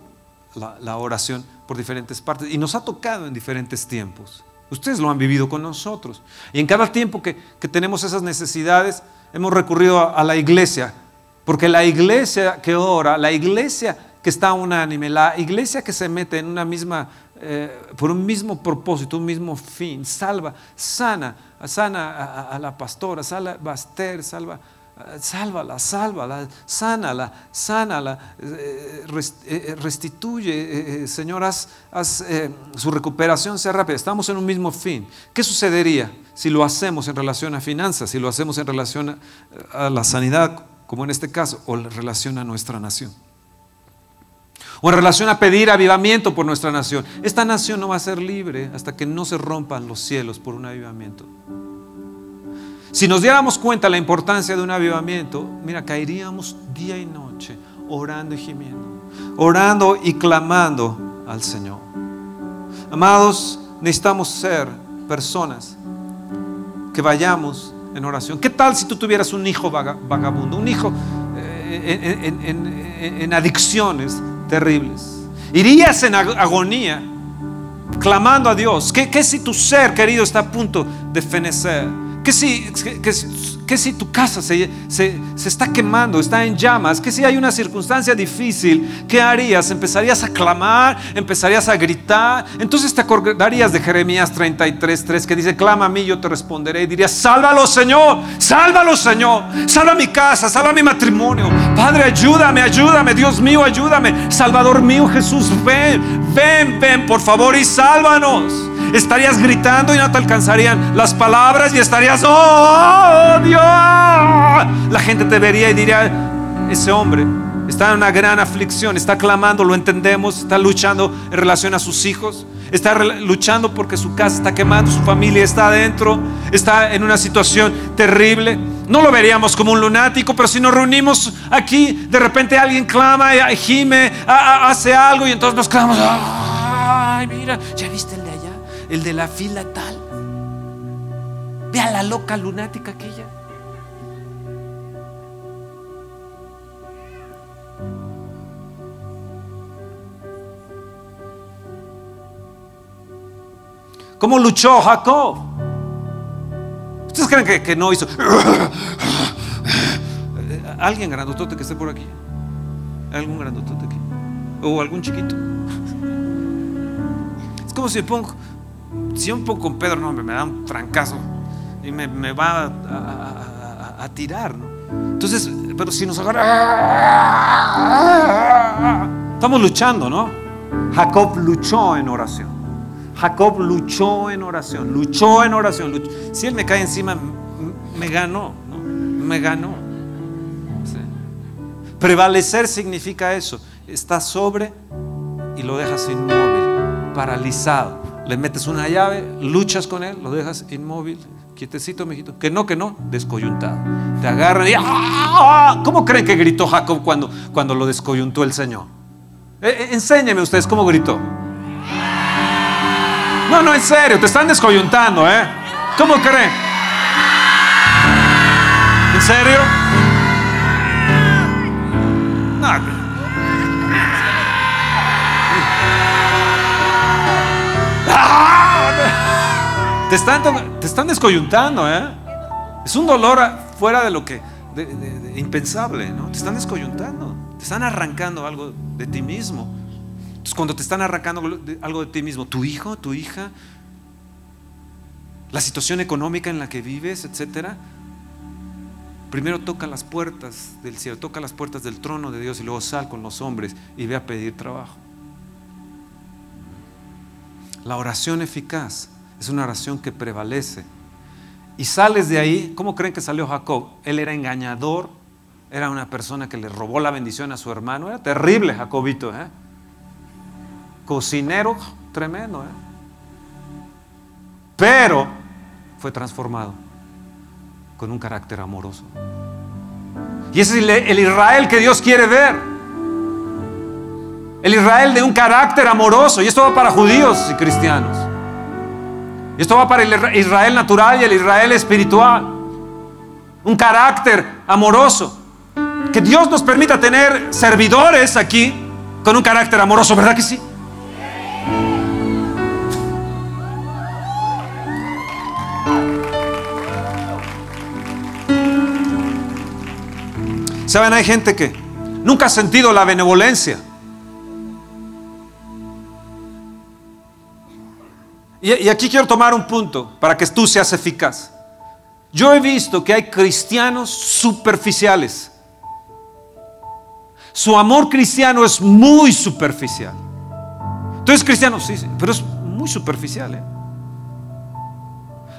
la, oración por diferentes partes y nos ha tocado en diferentes tiempos. Ustedes lo han vivido con nosotros. Y en cada tiempo que, tenemos esas necesidades, hemos recurrido a, la iglesia, porque la iglesia que ora, la iglesia que está unánime, la iglesia que se mete en una misma, eh, por un mismo propósito, un mismo fin, salva, sana, sana a, la pastora, salva a Baster, salva sálvala, sálvala, sánala, sánala, eh, eh, restituye, Señor, haz, su recuperación sea rápida. Estamos en un mismo fin. ¿Qué sucedería si lo hacemos en relación a finanzas, si lo hacemos en relación a, la sanidad, como en este caso, o en relación a nuestra nación? O en relación a pedir avivamiento por nuestra nación. Esta nación no va a ser libre hasta que no se rompan los cielos por un avivamiento. Si nos diéramos cuenta la importancia de un avivamiento, mira, caeríamos día y noche orando y gimiendo, orando y clamando al Señor. Amados, necesitamos ser personas que vayamos en oración. ¿Qué tal si tú tuvieras un hijo vagabundo, un hijo eh, en, adicciones terribles? Irías en agonía clamando a Dios. ¿Qué, ¿Qué si tu ser querido está a punto de fenecer? ¿Qué si, que, si tu casa se, se, está quemando, está en llamas? ¿Qué si hay una circunstancia difícil? ¿Qué harías? ¿Empezarías a clamar? ¿Empezarías a gritar? Entonces te acordarías de Jeremías 33.3 que dice, clama a mí, yo te responderé. Y dirías, sálvalo Señor, sálvalo Señor, salva mi casa, salva mi matrimonio. Padre, ayúdame, ayúdame, Dios mío, ayúdame. Salvador mío, Jesús, ven, ven, ven, por favor y sálvanos estarías gritando y no te alcanzarían las palabras y estarías, oh Dios. La gente te vería y diría, ese hombre está en una gran aflicción, está clamando, lo entendemos, está luchando en relación a sus hijos, está luchando porque su casa está quemando, su familia está adentro, está en una situación terrible. No lo veríamos como un lunático, pero si nos reunimos aquí, de repente alguien clama, gime, hace algo y entonces nos clamamos, ay, mira, ya viste el de la fila tal. Ve a la loca lunática aquella. ¿Cómo luchó Jacob? ¿Ustedes creen que, que no hizo? ¿Alguien grandotote que esté por aquí? ¿Algún grandotote aquí? ¿O algún chiquito? Es como si pongo, si un poco con Pedro, no, me da un francazo y me, va a, tirar, ¿no? Entonces, pero si nos agarra, estamos luchando, ¿no? Jacob luchó en oración. Jacob luchó en oración, luchó en oración. Si él me cae encima, me ganó, ¿no? Me ganó. Prevalecer significa eso. Está sobre y lo dejas inmóvil, paralizado le metes una llave, luchas con él, lo dejas inmóvil, quietecito, mijito. Que no, que no, descoyuntado. Te agarran y ¡ah! ¿Cómo creen que gritó Jacob cuando, cuando lo descoyuntó el Señor? Eh, eh ustedes cómo gritó. No, no, en serio, te están descoyuntando, ¿eh? ¿Cómo creen? ¿En serio? Te están, te están descoyuntando, ¿eh? Es un dolor fuera de lo que, impensable, ¿no? Te están descoyuntando, te están arrancando algo de ti mismo. Entonces, cuando te están arrancando algo de ti mismo, tu hijo, tu hija, la situación económica en la que vives, etcétera, primero toca las puertas del cielo, toca las puertas del trono de Dios y luego sal con los hombres y ve a pedir trabajo. La oración eficaz es una oración que prevalece. Y sales de ahí, ¿cómo creen que salió Jacob? Él era engañador, era una persona que le robó la bendición a su hermano, era terrible Jacobito, ¿eh? cocinero tremendo, ¿eh? pero fue transformado con un carácter amoroso. Y ese es el Israel que Dios quiere ver. El Israel de un carácter amoroso. Y esto va para judíos y cristianos. Esto va para el Israel natural y el Israel espiritual. Un carácter amoroso. Que Dios nos permita tener servidores aquí con un carácter amoroso, ¿verdad que sí? Saben, hay gente que nunca ha sentido la benevolencia. Y, aquí quiero tomar un punto para que tú seas eficaz. Yo he visto que hay cristianos superficiales. Su amor cristiano es muy superficial. Tú eres cristiano, sí, sí pero es muy superficial. ¿eh?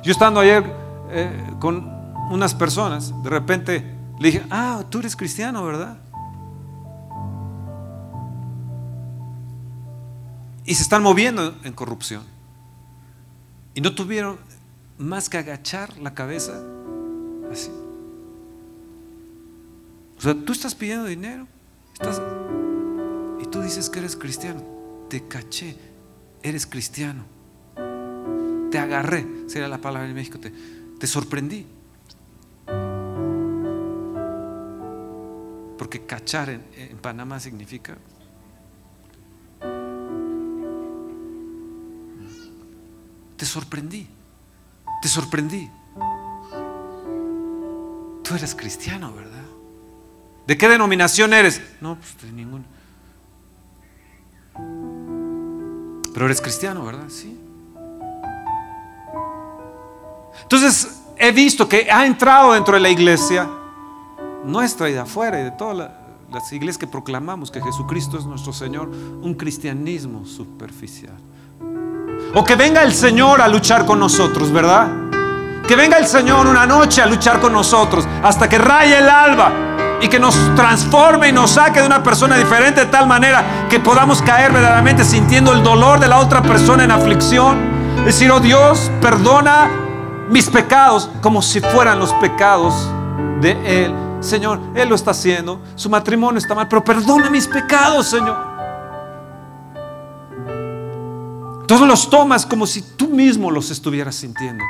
Yo estando ayer eh, con unas personas, de repente le dije, ah, tú eres cristiano, ¿verdad? Y se están moviendo en corrupción. Y no tuvieron más que agachar la cabeza así. O sea, tú estás pidiendo dinero y tú dices que eres cristiano. Te caché, eres cristiano. Te agarré, sería la palabra en México, te, te sorprendí. Porque cachar en, Panamá significa te sorprendí, te sorprendí. Tú eres cristiano, ¿verdad? ¿De qué denominación eres? No, pues de ninguna. Pero eres cristiano, ¿verdad? Sí. Entonces, he visto que ha entrado dentro de la iglesia nuestra y de afuera y de todas las iglesias que proclamamos que Jesucristo es nuestro Señor, un cristianismo superficial. O que venga el Señor a luchar con nosotros, ¿verdad? Que venga el Señor una noche a luchar con nosotros hasta que raye el alba y que nos transforme y nos saque de una persona diferente de tal manera que podamos caer verdaderamente sintiendo el dolor de la otra persona en aflicción. Decir, oh Dios, perdona mis pecados como si fueran los pecados de Él. Señor, Él lo está haciendo, su matrimonio está mal, pero perdona mis pecados, Señor. Todos los tomas como si tú mismo los estuvieras sintiendo.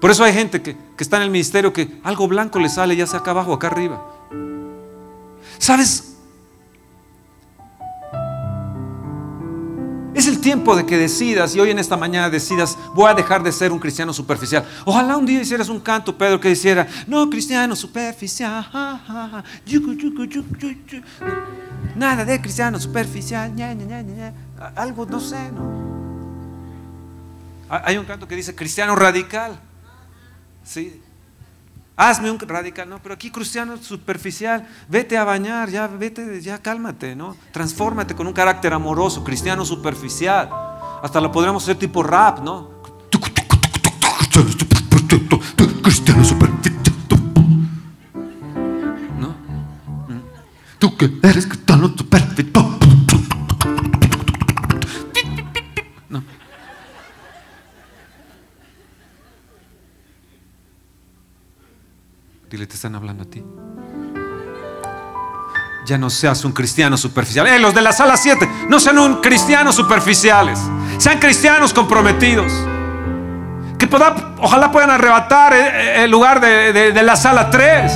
Por eso hay gente que, que, está en el ministerio que algo blanco le sale ya sea acá abajo, acá arriba. ¿Sabes? El tiempo de que decidas y hoy en esta mañana decidas, voy a dejar de ser un cristiano superficial. Ojalá un día hicieras un canto, Pedro, que hiciera, no, cristiano superficial. Nada de cristiano superficial. Algo, no sé, ¿no? Hay un canto que dice cristiano radical. ¿Sí? Hazme un radical, no, pero aquí cristiano superficial, vete a bañar, ya vete, ya cálmate, ¿no? Transfórmate con un carácter amoroso, cristiano superficial. Hasta lo podríamos hacer tipo rap, ¿no? Cristiano superficial. ¿No? Tú que eres cristiano superficial. Dile, te están hablando a ti. Ya no seas un cristiano superficial. Eh, los de la sala 7, no sean un cristianos superficiales. Sean cristianos comprometidos. Que ojalá puedan arrebatar eh, eh, el lugar de, la sala 3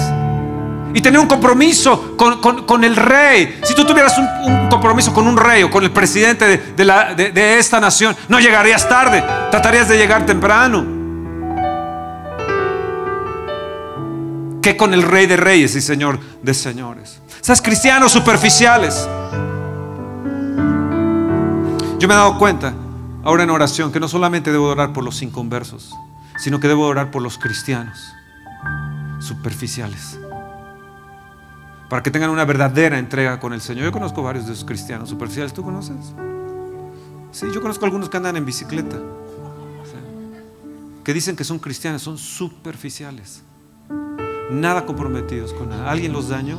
y tener un compromiso con, el rey. Si tú tuvieras un, compromiso con un rey o con el presidente de, de, esta nación, no llegarías tarde, tratarías de llegar temprano. Que con el Rey de Reyes y Señor de Señores. Esas cristianos superficiales. Yo me he dado cuenta ahora en oración que no solamente debo orar por los inconversos, sino que debo orar por los cristianos superficiales. Para que tengan una verdadera entrega con el Señor. Yo conozco varios de esos cristianos superficiales. ¿Tú conoces? Sí, yo conozco algunos que andan en bicicleta. Que dicen que son cristianos, son superficiales nada comprometidos con nada. Alguien los dañó,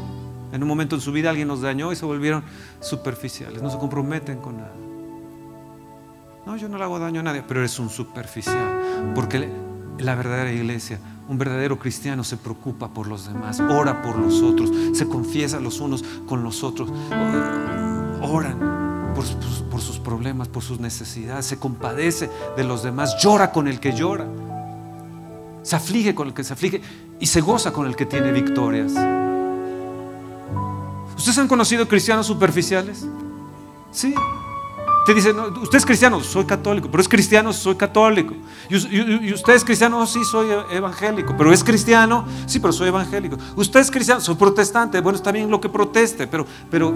en un momento en su vida alguien los dañó y se volvieron superficiales, no se comprometen con nada. No, yo no le hago daño a nadie, pero eres un superficial, porque la verdadera iglesia, un verdadero cristiano se preocupa por los demás, ora por los otros, se confiesa los unos con los otros, oran por, por sus problemas, por sus necesidades, se compadece de los demás, llora con el que llora se aflige con el que se aflige y se goza con el que tiene victorias. ¿Ustedes han conocido cristianos superficiales? Sí. Te dicen, usted es cristiano, soy católico, pero es cristiano, soy católico. Y, usted es cristiano, sí, soy evangélico, pero es cristiano, sí, pero soy evangélico. Usted es cristiano, soy protestante, bueno, está bien lo que proteste, pero, pero,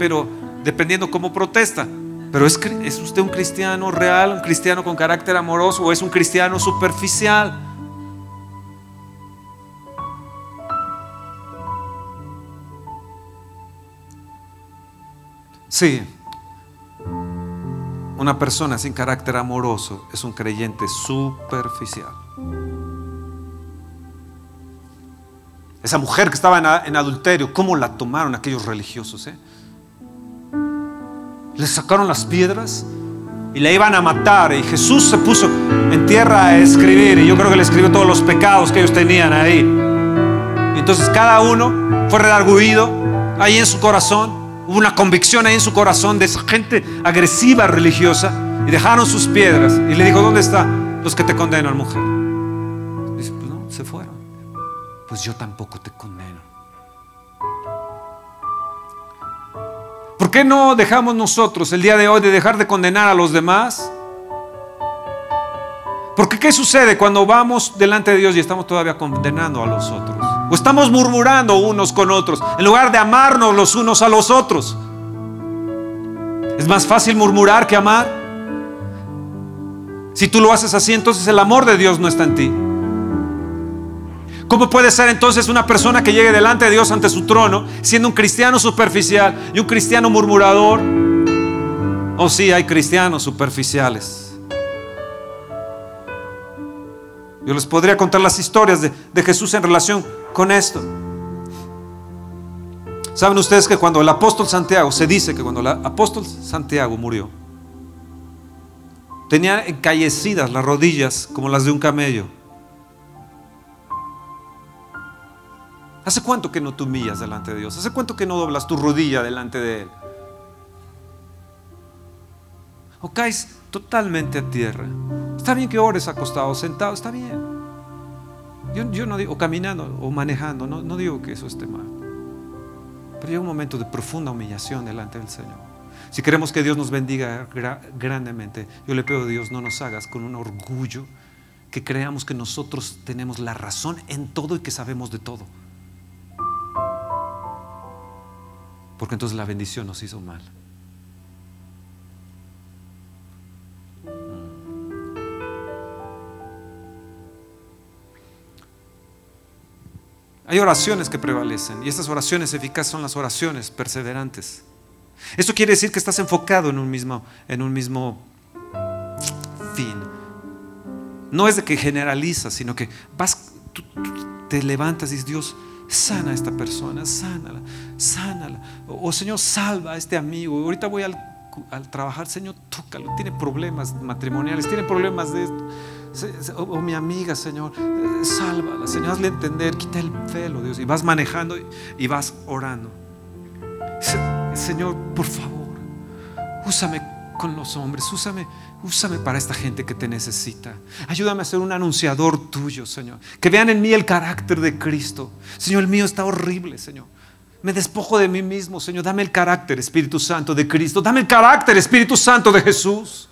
pero dependiendo cómo protesta. Pero ¿es, ¿es usted un cristiano real, un cristiano con carácter amoroso o es un cristiano superficial? Sí, una persona sin carácter amoroso es un creyente superficial. Esa mujer que estaba en, adulterio, ¿cómo la tomaron aquellos religiosos? Eh? Le sacaron las piedras y la iban a matar. Y Jesús se puso en tierra a escribir. Y yo creo que le escribió todos los pecados que ellos tenían ahí. Y entonces cada uno fue redarguido ahí en su corazón. Hubo una convicción ahí en su corazón de esa gente agresiva religiosa. Y dejaron sus piedras. Y le dijo, ¿dónde están los que te condenan, mujer? dice, pues no, se fueron. Pues yo tampoco te condeno. ¿Por qué no dejamos nosotros el día de hoy de dejar de condenar a los demás? Porque ¿qué sucede cuando vamos delante de Dios y estamos todavía condenando a los otros? O estamos murmurando unos con otros en lugar de amarnos los unos a los otros. Es más fácil murmurar que amar. Si tú lo haces así, entonces el amor de Dios no está en ti. ¿Cómo puede ser entonces una persona que llegue delante de Dios ante su trono siendo un cristiano superficial y un cristiano murmurador? Oh, sí, hay cristianos superficiales. Yo les podría contar las historias de, de Jesús en relación con esto. ¿Saben ustedes que cuando el apóstol Santiago, se dice que cuando el apóstol Santiago murió, tenía encallecidas las rodillas como las de un camello? ¿Hace cuánto que no te humillas delante de Dios? ¿Hace cuánto que no doblas tu rodilla delante de Él? O caes totalmente a tierra. Está bien que ores acostado, sentado, está bien. Yo, no digo, o caminando o manejando, no, digo que eso esté mal. Pero llega un momento de profunda humillación delante del Señor. Si queremos que Dios nos bendiga grandemente, yo le pido a Dios, no nos hagas con un orgullo que creamos que nosotros tenemos la razón en todo y que sabemos de todo. Porque entonces la bendición nos hizo mal. Hay oraciones que prevalecen y estas oraciones eficaces son las oraciones perseverantes. Esto quiere decir que estás enfocado en un mismo, en un mismo fin. No es de que generalizas, sino que vas, te levantas y dices, Dios, sana a esta persona, sánala, sánala. O, Señor, salva a este amigo. Ahorita voy al, al trabajar, Señor, tócalo. Tiene problemas matrimoniales, tiene problemas de esto o, mi amiga, Señor, eh, sálvala, Señor, hazle entender, quita el velo, Dios, y vas manejando y vas orando. Señor, por favor, úsame con los hombres, úsame, úsame para esta gente que te necesita. Ayúdame a ser un anunciador tuyo, Señor. Que vean en mí el carácter de Cristo. Señor, el mío está horrible, Señor. Me despojo de mí mismo, Señor. Dame el carácter, Espíritu Santo, de Cristo. Dame el carácter, Espíritu Santo, de Jesús.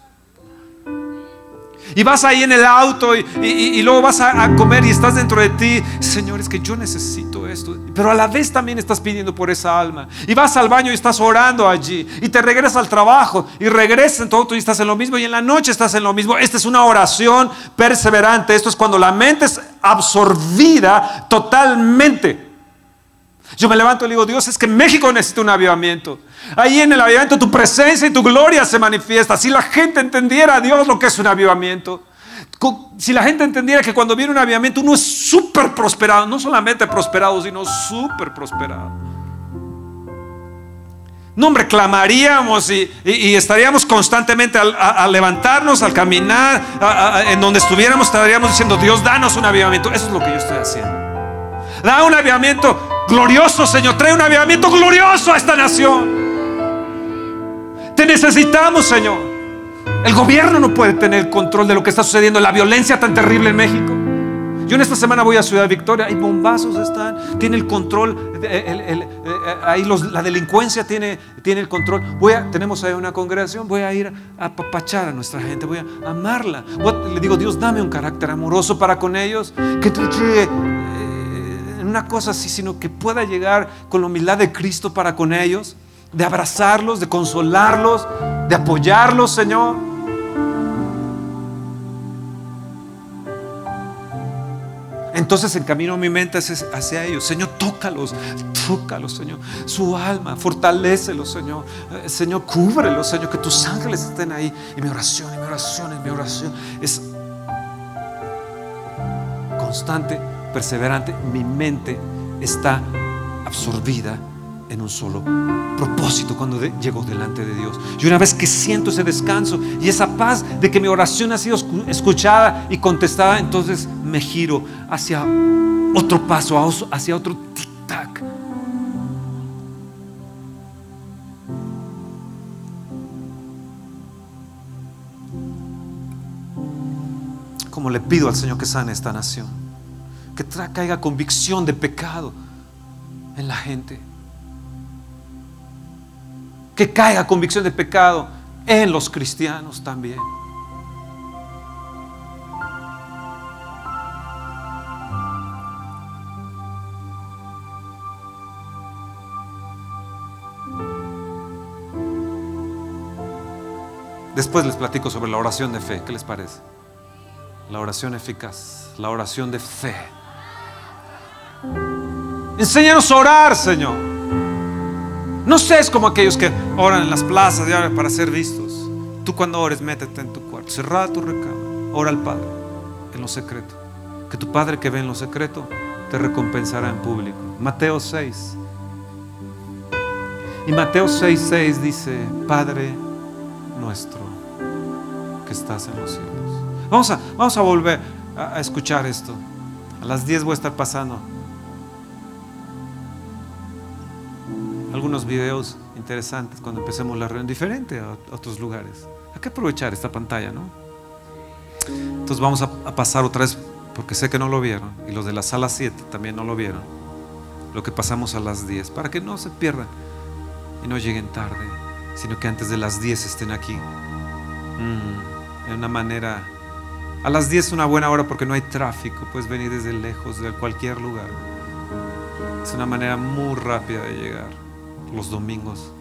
Y vas ahí en el auto y, luego vas a, comer y estás dentro de ti. Señor, es que yo necesito esto. Pero a la vez también estás pidiendo por esa alma. Y vas al baño y estás orando allí. Y te regresas al trabajo y regresas en todo y estás en lo mismo. Y en la noche estás en lo mismo. Esta es una oración perseverante. Esto es cuando la mente es absorbida totalmente. Yo me levanto y digo, Dios, es que México necesita un avivamiento. Ahí en el avivamiento tu presencia y tu gloria se manifiesta. Si la gente entendiera, Dios, lo que es un avivamiento. Si la gente entendiera que cuando viene un avivamiento uno es súper prosperado, no solamente prosperado, sino súper prosperado. No, hombre, clamaríamos y, estaríamos constantemente al, levantarnos, al caminar, en donde estuviéramos, estaríamos diciendo, Dios, danos un avivamiento. Eso es lo que yo estoy haciendo. Da un avivamiento glorioso, Señor. Trae un avivamiento glorioso a esta nación. Te necesitamos, Señor. El gobierno no puede tener control de lo que está sucediendo, la violencia tan terrible en México. Yo en esta semana voy a Ciudad Victoria, hay bombazos están, tiene el control, eh, ahí la delincuencia tiene, el control. Voy a, tenemos ahí una congregación, voy a ir a apapachar a nuestra gente, voy a amarla. le digo, Dios, dame un carácter amoroso para con ellos, que, que una cosa así, sino que pueda llegar con la humildad de Cristo para con ellos, de abrazarlos, de consolarlos, de apoyarlos, Señor. Entonces encamino mi mente hacia ellos. Señor, tócalos, tócalos, Señor. Su alma, fortalecelos, Señor. Eh, Señor, cúbrelos, Señor. Que tus ángeles estén ahí. Y mi oración, mi oración, mi oración es constante, perseverante. Mi mente está absorbida en un solo propósito cuando llego delante de Dios. Y una vez que siento ese descanso y esa paz de que mi oración ha sido escuchada y contestada, entonces me giro hacia otro paso, hacia otro tic-tac. Como le pido al Señor que sane esta nación, que caiga convicción de pecado en la gente que caiga convicción de pecado en los cristianos también. Después les platico sobre la oración de fe. ¿Qué les parece? La oración eficaz, la oración de fe. Enséñanos a orar, Señor. No seas como aquellos que oran en las plazas para ser vistos. Tú cuando ores, métete en tu cuarto, cerrada tu recámara, ora al Padre en lo secreto. Que tu Padre que ve en lo secreto te recompensará en público. Mateo 6. Y Mateo 6, 6 dice, Padre nuestro que estás en los cielos. Vamos a, vamos a volver a escuchar esto. A las 10 voy a estar pasando algunos videos interesantes cuando empecemos la reunión diferente a otros lugares. Hay que aprovechar esta pantalla, ¿no? Entonces vamos a, pasar otra vez, porque sé que no lo vieron, y los de la sala 7 también no lo vieron, lo que pasamos a las 10, para que no se pierdan y no lleguen tarde, sino que antes de las 10 estén aquí. Mm, una manera... A las 10 es una buena hora porque no hay tráfico, puedes venir desde lejos, de cualquier lugar. Es una manera muy rápida de llegar los domingos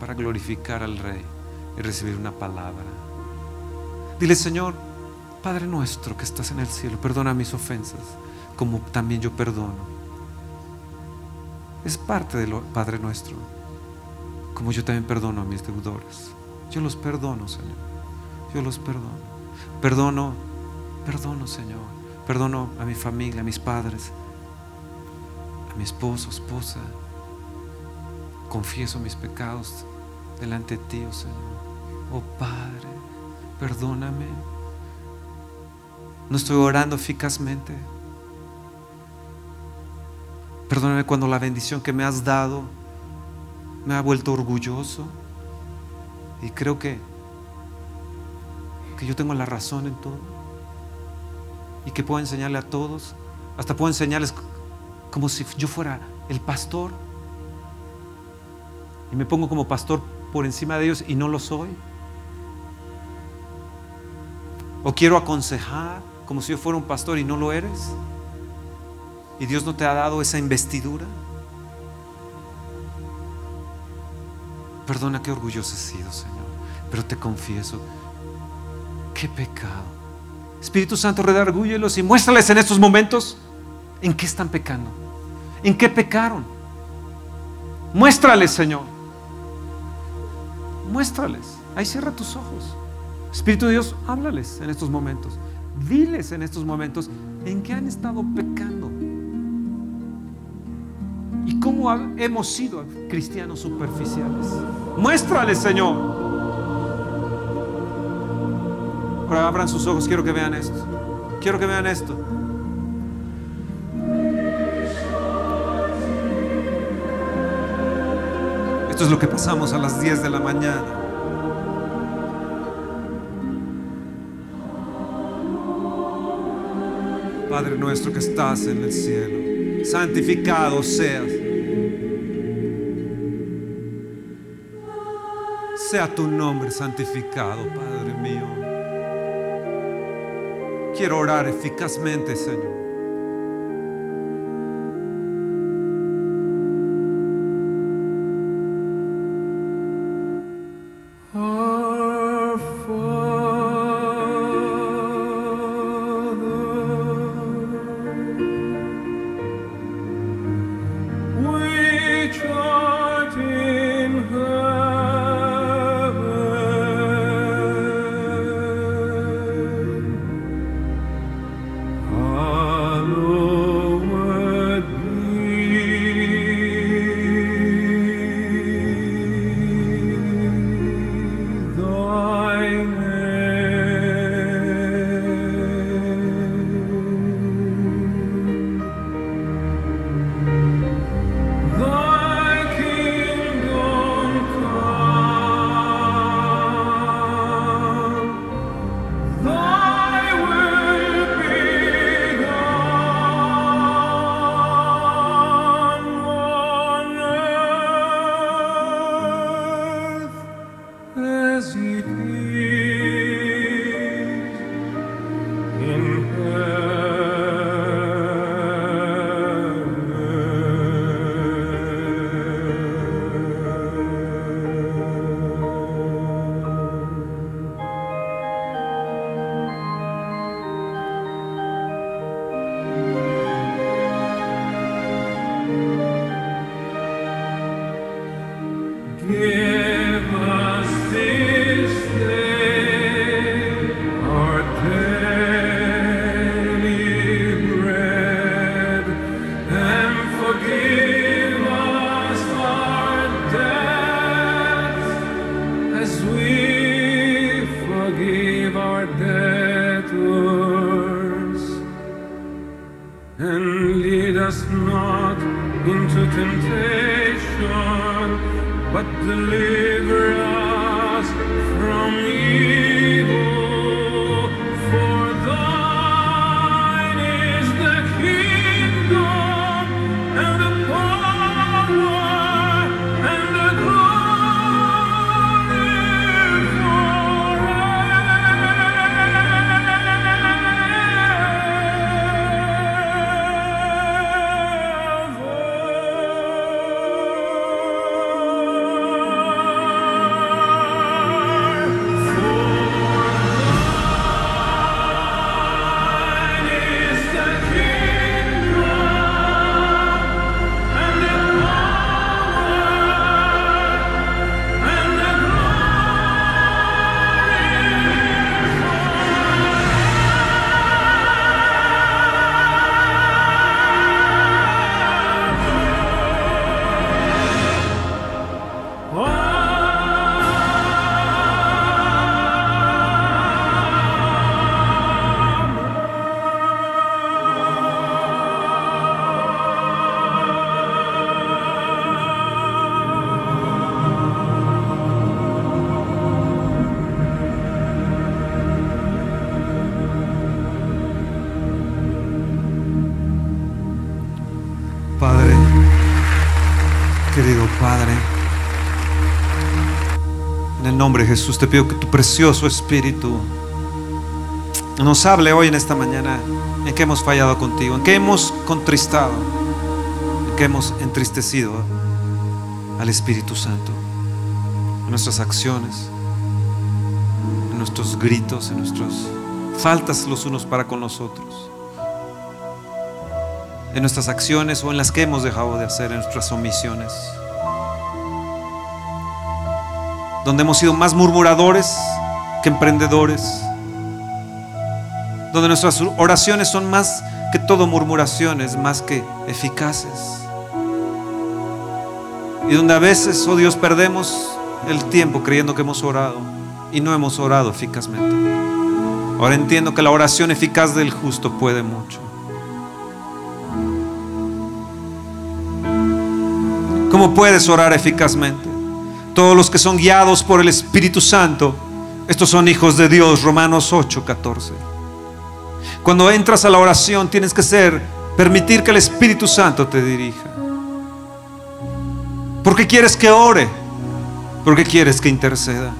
para glorificar al Rey y recibir una palabra. Dile, Señor, Padre nuestro que estás en el cielo, perdona mis ofensas, como también yo perdono. Es parte de lo Padre nuestro, como yo también perdono a mis deudores. Yo los perdono, Señor. Yo los perdono. Perdono, perdono, Señor. Perdono a mi familia, a mis padres, a mi esposo, esposa, confieso mis pecados delante de ti, oh Señor. Oh Padre, perdóname. No estoy orando eficazmente. Perdóname cuando la bendición que me has dado me ha vuelto orgulloso. Y creo que, que yo tengo la razón en todo. Y que puedo enseñarle a todos. Hasta puedo enseñarles como si yo fuera el pastor y me pongo como pastor por encima de ellos y no lo soy. O quiero aconsejar como si yo fuera un pastor y no lo eres. Y Dios no te ha dado esa investidura. Perdona qué orgulloso he sido, Señor. Pero te confieso, qué pecado. Espíritu Santo, redargúyelos y muéstrales en estos momentos en qué están pecando. En qué pecaron. Muéstrales, Señor. Muéstrales. Ahí cierra tus ojos. Espíritu de Dios, háblales en estos momentos. Diles en estos momentos en qué han estado pecando. Y cómo hemos sido cristianos superficiales. Muéstrales, Señor. Ahora abran sus ojos, quiero que vean esto. Quiero que vean esto. Esto es lo que pasamos a las 10 de la mañana. Padre nuestro que estás en el cielo, santificado seas. Sea tu nombre santificado, Padre mío. Quiero orar eficazmente, Señor. Jesús te pido que tu precioso Espíritu nos hable hoy en esta mañana en que hemos fallado contigo, en que hemos contristado, en que hemos entristecido al Espíritu Santo, en nuestras acciones, en nuestros gritos, en nuestras faltas los unos para con los otros en nuestras acciones o en las que hemos dejado de hacer, en nuestras omisiones. Donde hemos sido más murmuradores que emprendedores. Donde nuestras oraciones son más que todo murmuraciones, más que eficaces. Y donde a veces, oh Dios, perdemos el tiempo creyendo que hemos orado y no hemos orado eficazmente. Ahora entiendo que la oración eficaz del justo puede mucho. ¿Cómo puedes orar eficazmente? Todos los que son guiados por el Espíritu Santo, estos son hijos de Dios, Romanos 8, 14. Cuando entras a la oración tienes que ser, permitir que el Espíritu Santo te dirija. ¿Por qué quieres que ore? ¿Por qué quieres que interceda?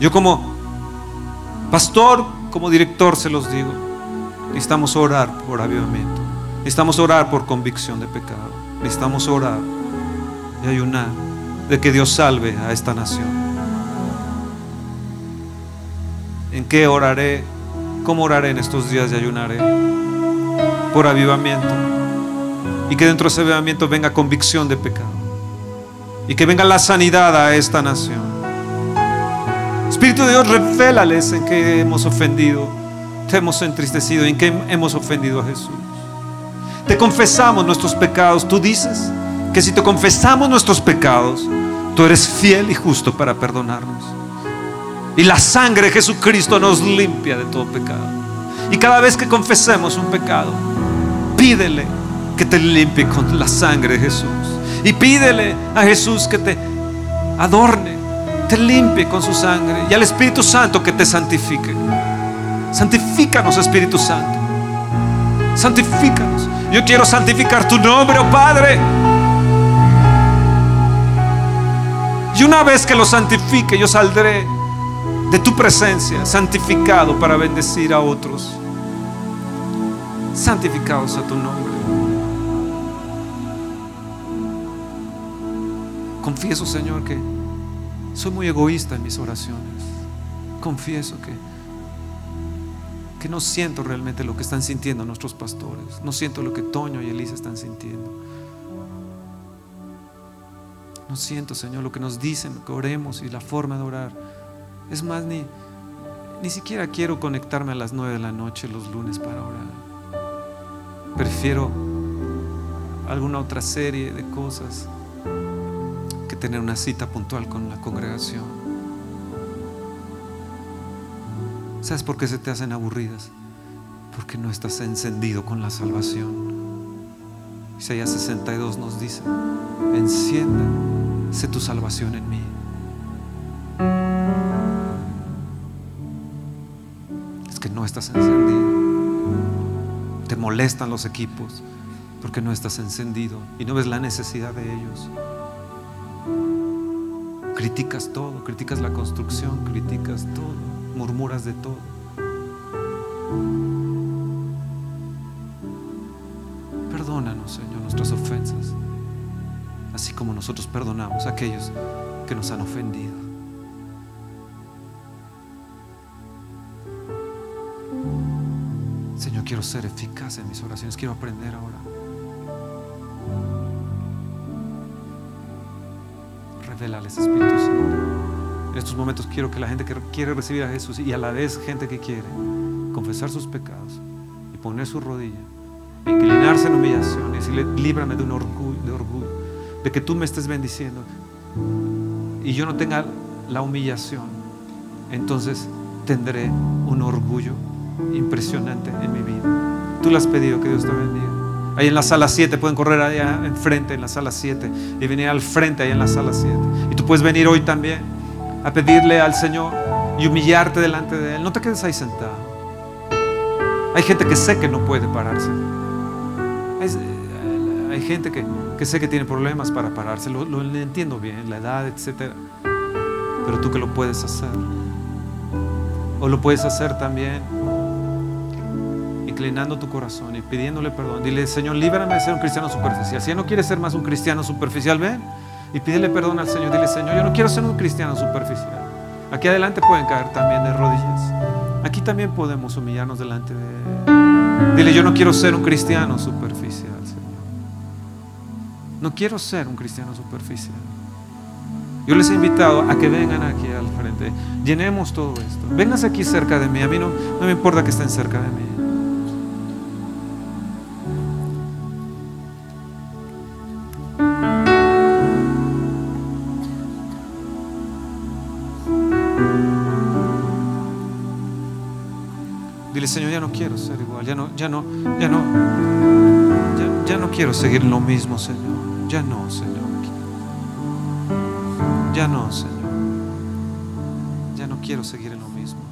Yo como pastor, como director se los digo, necesitamos orar por avivamiento. Necesitamos orar por convicción de pecado. Necesitamos orar y ayunar de que Dios salve a esta nación. ¿En qué oraré? ¿Cómo oraré en estos días y ayunaré? Por avivamiento. Y que dentro de ese avivamiento venga convicción de pecado. Y que venga la sanidad a esta nación. Espíritu de Dios, revélales en qué hemos ofendido, te hemos entristecido, en qué hemos ofendido a Jesús. Te confesamos nuestros pecados. Tú dices que si te confesamos nuestros pecados, tú eres fiel y justo para perdonarnos. Y la sangre de Jesucristo nos limpia de todo pecado. Y cada vez que confesemos un pecado, pídele que te limpie con la sangre de Jesús. Y pídele a Jesús que te adorne, te limpie con su sangre. Y al Espíritu Santo que te santifique. Santifícanos, Espíritu Santo. Santifícanos. Yo quiero santificar tu nombre, oh Padre. Y una vez que lo santifique, yo saldré de tu presencia, santificado para bendecir a otros. Santificados a tu nombre. Confieso, Señor, que soy muy egoísta en mis oraciones. Confieso que, que no siento realmente lo que están sintiendo nuestros pastores. No siento lo que Toño y Elisa están sintiendo. No siento, Señor, lo que nos dicen, que oremos y la forma de orar. Es más, ni, ni siquiera quiero conectarme a las nueve de la noche los lunes para orar. Prefiero alguna otra serie de cosas que tener una cita puntual con la congregación. ¿Sabes por qué se te hacen aburridas? Porque no estás encendido con la salvación. Isaías 62 nos dice, enciéndase tu salvación en mí. Es que no estás encendido. Te molestan los equipos porque no estás encendido y no ves la necesidad de ellos. Criticas todo, criticas la construcción, criticas todo, murmuras de todo. Nosotros perdonamos a aquellos que nos han ofendido. Señor, quiero ser eficaz en mis oraciones, quiero aprender ahora. Revelales, Espíritu Santo. En estos momentos quiero que la gente que quiere recibir a Jesús y a la vez gente que quiere confesar sus pecados y poner su rodilla, inclinarse en humillación y decirle, líbrame de un orgullo, de orgullo, de que tú me estés bendiciendo y yo no tenga la humillación, entonces tendré un orgullo impresionante en mi vida. Tú lo has pedido, que Dios te bendiga. Ahí en la sala 7, pueden correr allá enfrente, en la sala 7, y venir al frente, ahí en la sala 7. Y tú puedes venir hoy también a pedirle al Señor y humillarte delante de Él. No te quedes ahí sentado. Hay gente que sé que no puede pararse. Hay, hay gente que, sé que tiene problemas para pararse. Lo, entiendo bien, la edad, etc. Pero tú que lo puedes hacer. O lo puedes hacer también inclinando tu corazón y pidiéndole perdón. Dile, Señor, líbrame de ser un cristiano superficial. Si ya no quieres ser más un cristiano superficial, ven y pídele perdón al Señor. Dile, Señor, yo no quiero ser un cristiano superficial. Aquí adelante pueden caer también de rodillas. Aquí también podemos humillarnos delante de Él. Dile, yo no quiero ser un cristiano superficial. No quiero ser un cristiano superficial. Yo les he invitado a que vengan aquí al frente. Llenemos todo esto. Vénganse aquí cerca de mí. A mí no, no me importa que estén cerca de mí. Dile, Señor, ya no quiero ser igual, ya no, ya no, ya no, ya, ya no quiero seguir lo mismo, Señor. Ya no, Señor. Ya no, Señor. Ya no quiero seguir en lo mismo.